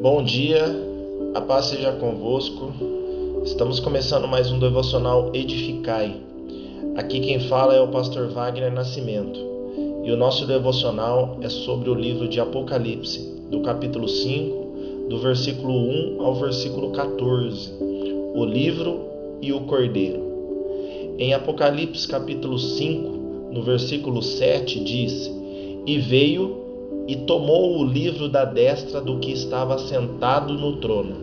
Bom dia, a paz seja convosco. Estamos começando mais um devocional Edificai. Aqui quem fala é o pastor Wagner Nascimento. E o nosso devocional é sobre o livro de Apocalipse, do capítulo 5, do versículo 1 ao versículo 14. O livro e o cordeiro. Em Apocalipse capítulo 5, no versículo 7 diz: E veio e tomou o livro da destra do que estava sentado no trono.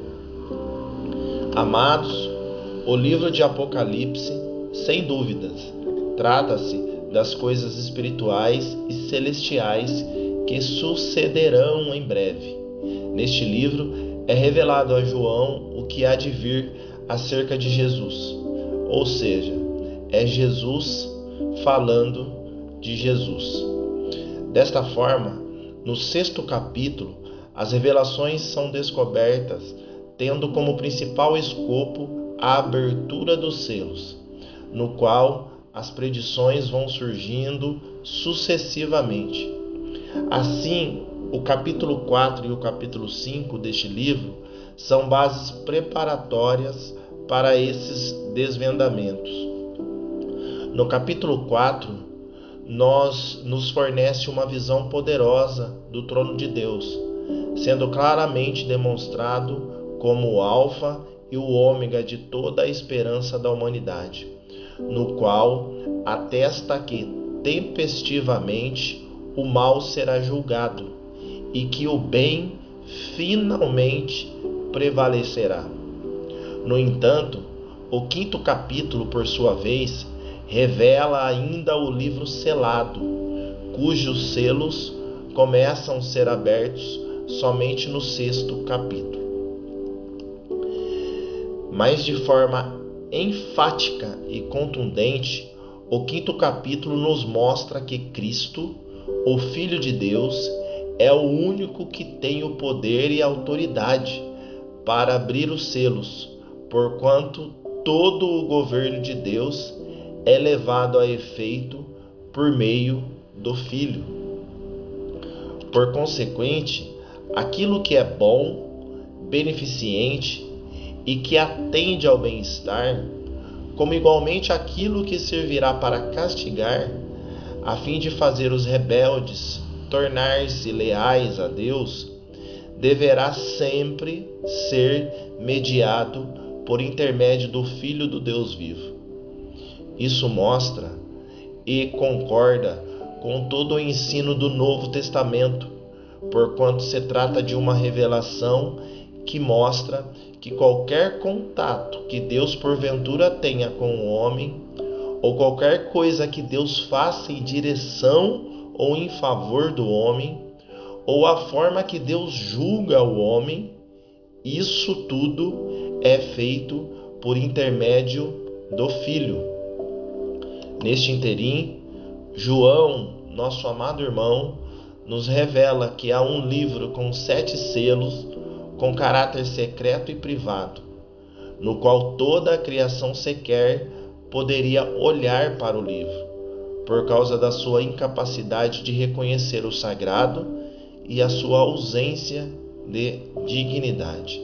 Amados, o livro de Apocalipse, sem dúvidas, trata-se das coisas espirituais e celestiais que sucederão em breve. Neste livro é revelado a João o que há de vir acerca de Jesus, ou seja, é Jesus falando de Jesus. Desta forma, no sexto capítulo, as revelações são descobertas, tendo como principal escopo a abertura dos selos, no qual as predições vão surgindo sucessivamente. Assim, o capítulo 4 e o capítulo 5 deste livro são bases preparatórias para esses desvendamentos. No capítulo 4, nós nos fornece uma visão poderosa do trono de Deus, sendo claramente demonstrado como o alfa e o ômega de toda a esperança da humanidade, no qual atesta que tempestivamente o mal será julgado e que o bem finalmente prevalecerá. No entanto, o quinto capítulo, por sua vez, revela ainda o livro selado, cujos selos começam a ser abertos somente no sexto capítulo. Mas de forma enfática e contundente, o quinto capítulo nos mostra que Cristo, o Filho de Deus, é o único que tem o poder e autoridade para abrir os selos, porquanto todo o governo de Deus é levado a efeito por meio do Filho. Por consequente, aquilo que é bom, beneficente e que atende ao bem-estar, como igualmente aquilo que servirá para castigar, a fim de fazer os rebeldes tornar-se leais a Deus, deverá sempre ser mediado por intermédio do Filho do Deus vivo. Isso mostra e concorda com todo o ensino do Novo Testamento, porquanto se trata de uma revelação que mostra que qualquer contato que Deus porventura tenha com o homem, ou qualquer coisa que Deus faça em direção ou em favor do homem, ou a forma que Deus julga o homem, isso tudo é feito por intermédio do Filho. Neste interim, João, nosso amado irmão, nos revela que há um livro com sete selos, com caráter secreto e privado, no qual toda a criação sequer poderia olhar para o livro, por causa da sua incapacidade de reconhecer o sagrado e a sua ausência de dignidade,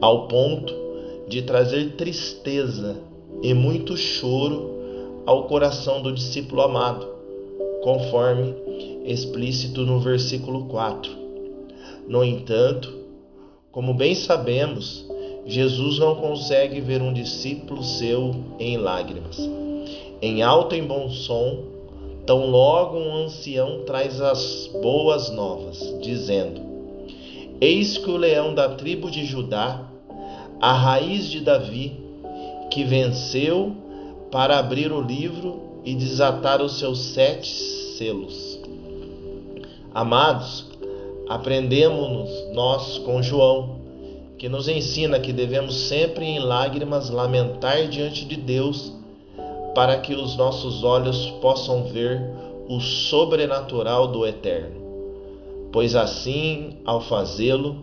ao ponto de trazer tristeza e muito choro ao coração do discípulo amado, conforme explícito no versículo 4. No entanto, como bem sabemos, Jesus não consegue ver um discípulo seu em lágrimas. Em alto e bom som, tão logo um ancião traz as boas novas, dizendo: Eis que o leão da tribo de Judá, a raiz de Davi, que venceu para abrir o livro e desatar os seus sete selos. Amados, aprendemos nós com João, que nos ensina que devemos sempre em lágrimas lamentar diante de Deus, para que os nossos olhos possam ver o sobrenatural do eterno. Pois assim, ao fazê-lo,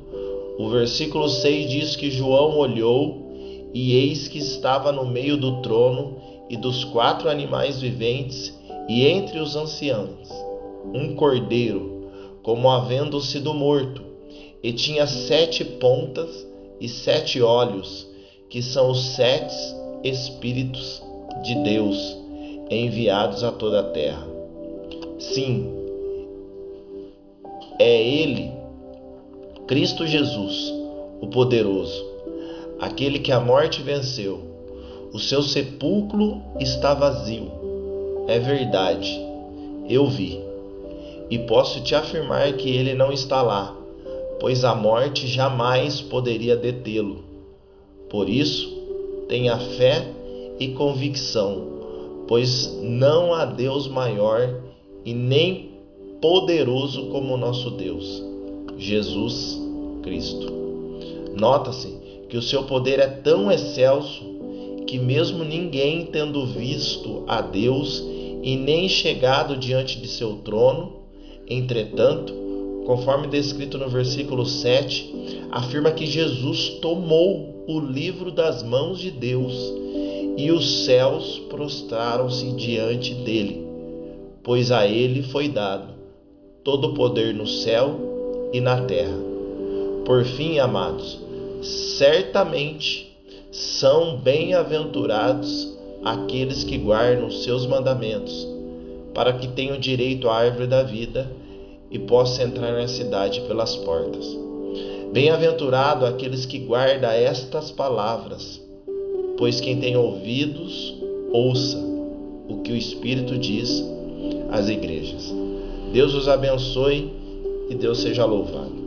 o versículo 6 diz que João olhou e eis que estava no meio do trono e dos quatro animais viventes, e entre os anciãos, um cordeiro, como havendo sido morto, e tinha sete pontas e sete olhos, que são os sete Espíritos de Deus enviados a toda a terra. Sim, é Ele, Cristo Jesus, o poderoso, aquele que a morte venceu. O seu sepulcro está vazio. É verdade, eu vi. E posso te afirmar que ele não está lá, pois a morte jamais poderia detê-lo. Por isso, tenha fé e convicção, pois não há Deus maior e nem poderoso como nosso Deus, Jesus Cristo. Nota-se que o seu poder é tão excelso que, mesmo ninguém tendo visto a Deus e nem chegado diante de seu trono, entretanto, conforme descrito no versículo 7, afirma que Jesus tomou o livro das mãos de Deus e os céus prostraram-se diante dele, pois a ele foi dado todo o poder no céu e na terra. Por fim, amados, certamente são bem-aventurados aqueles que guardam os seus mandamentos, para que tenham direito à árvore da vida e possam entrar na cidade pelas portas. Bem-aventurado aqueles que guardam estas palavras, pois quem tem ouvidos, ouça o que o Espírito diz às igrejas. Deus os abençoe e Deus seja louvado.